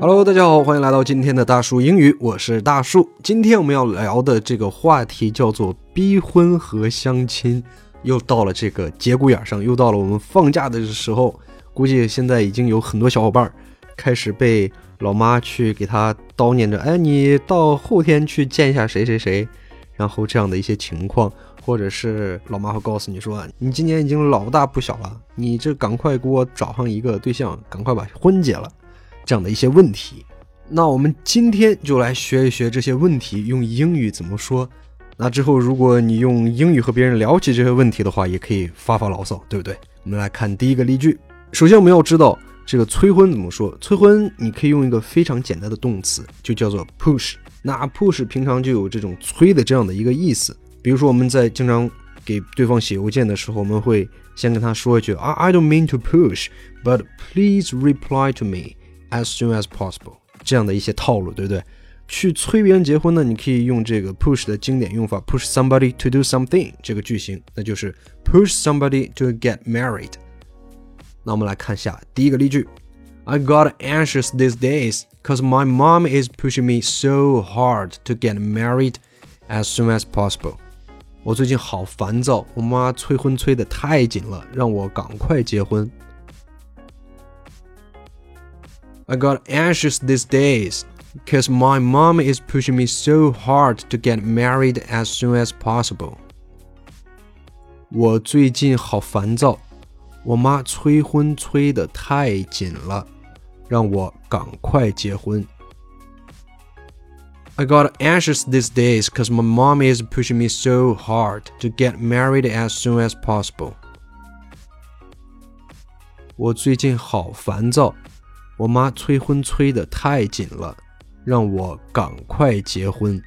Hello，大家好，欢迎来到今天的大树英语，我是大树。今天我们要聊的这个话题叫做逼婚和相亲，又到了这个节骨眼上，又到了我们放假的时候，估计现在已经有很多小伙伴开始被老妈去给他叨念着，哎，你到后天去见一下谁谁谁，然后这样的一些情况，或者是老妈会告诉你说，你今年已经老大不小了，你这赶快给我找上一个对象，赶快把婚结了。这样的一些问题，那我们今天就来学一学这些问题用英语怎么说。那之后，如果你用英语和别人聊起这些问题的话，也可以发发牢骚，对不对？我们来看第一个例句。首先，我们要知道这个催婚怎么说。催婚你可以用一个非常简单的动词，就叫做 push。那 push 平常就有这种催的这样的一个意思。比如说，我们在经常给对方写邮件的时候，我们会先跟他说一句啊，I don't mean to push，but please reply to me。As soon as possible，这样的一些套路，对不对？去催别人结婚呢，你可以用这个 push 的经典用法，push somebody to do something 这个句型，那就是 push somebody to get married。那我们来看一下第一个例句 ：I got anxious these days because my mom is pushing me so hard to get married as soon as possible。我最近好烦躁，我妈催婚催得太紧了，让我赶快结婚。I got anxious these days because my mom is pushing me so hard to get married as soon as possible. 我最近好烦躁， 我妈催婚催得太紧了，让我赶快结婚。I got anxious these days because my mom is pushing me so hard to get married as soon as possible. 我最近好烦躁。我妈催婚催得太紧了，让我赶快结婚。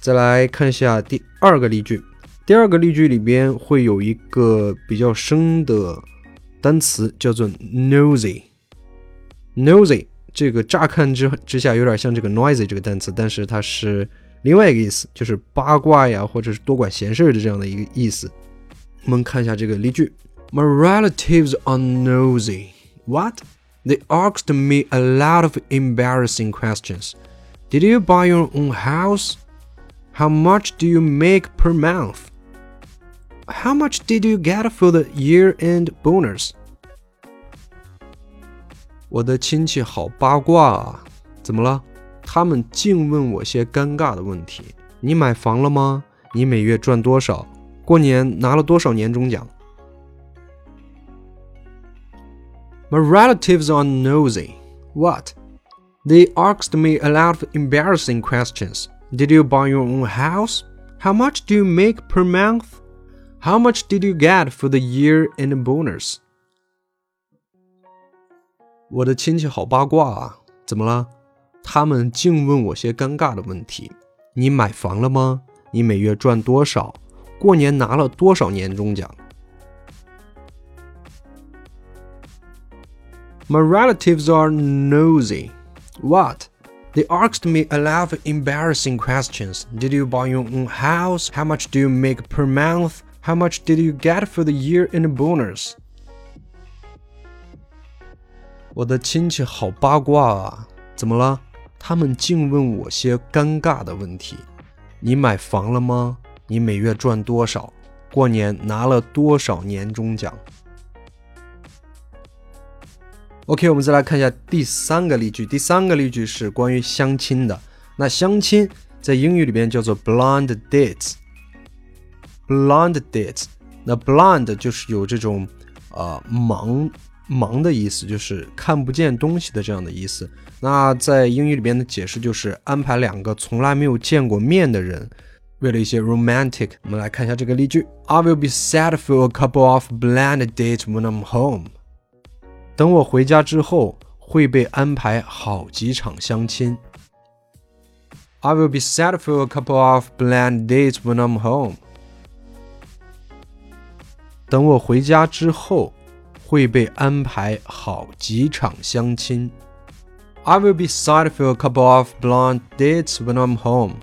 再来看一下第二个例句，第二个例句里边会有一个比较生的单词，叫做 nosy。nosy 这个乍看之之下有点像这个 noisy 这个单词，但是它是另外一个意思，就是八卦呀，或者是多管闲事的这样的一个意思。我们看一下这个例句。My relatives are nosy. What? They asked me a lot of embarrassing questions. Did you buy your own house? How much do you make per month? How much did you get for the year-end bonus? 我的亲戚好八卦啊！怎么了？他们净问我些尴尬的问题。你买房了吗？你每月赚多少？过年拿了多少年终奖？My relatives are nosy. What? They asked me a lot of embarrassing questions. Did you buy your own house? How much do you make per month? How much did you get for the year in bonus? 我的亲戚好八卦啊！怎么了？他们净问我些尴尬的问题。你买房了吗？你每月赚多少？过年拿了多少年终奖？My relatives are nosy. What? They asked me a lot of embarrassing questions. Did you buy your own house? How much do you make per month? How much did you get for the year in a bonus? 我的亲戚好八卦啊！怎么了？他们竟问我些尴尬的问题。你买房了吗？你每月赚多少？过年拿了多少年终奖？OK，我们再来看一下第三个例句。第三个例句是关于相亲的。那相亲在英语里边叫做 blind dates。Blind date，那 blind 就是有这种呃盲盲的意思，就是看不见东西的这样的意思。那在英语里边的解释就是安排两个从来没有见过面的人，为了一些 romantic。我们来看一下这个例句：I will be sad for a couple of blind dates when I'm home。等我回家之后，会被安排好几场相亲。I will be sad for a couple of blind dates when I'm home。等我回家之后，会被安排好几场相亲。I will be sad for a couple of blind dates when I'm home。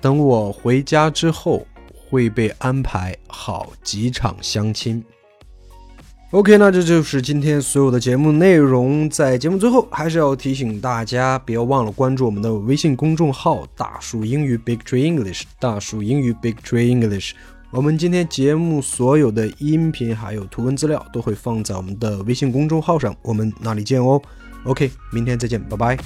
等我回家之后，会被安排好几场相亲。OK，那这就是今天所有的节目内容。在节目最后，还是要提醒大家，不要忘了关注我们的微信公众号“大树英语 Big Tree English”。大树英语 Big Tree English。我们今天节目所有的音频还有图文资料都会放在我们的微信公众号上我们那里见哦。Ok 明天再见拜拜。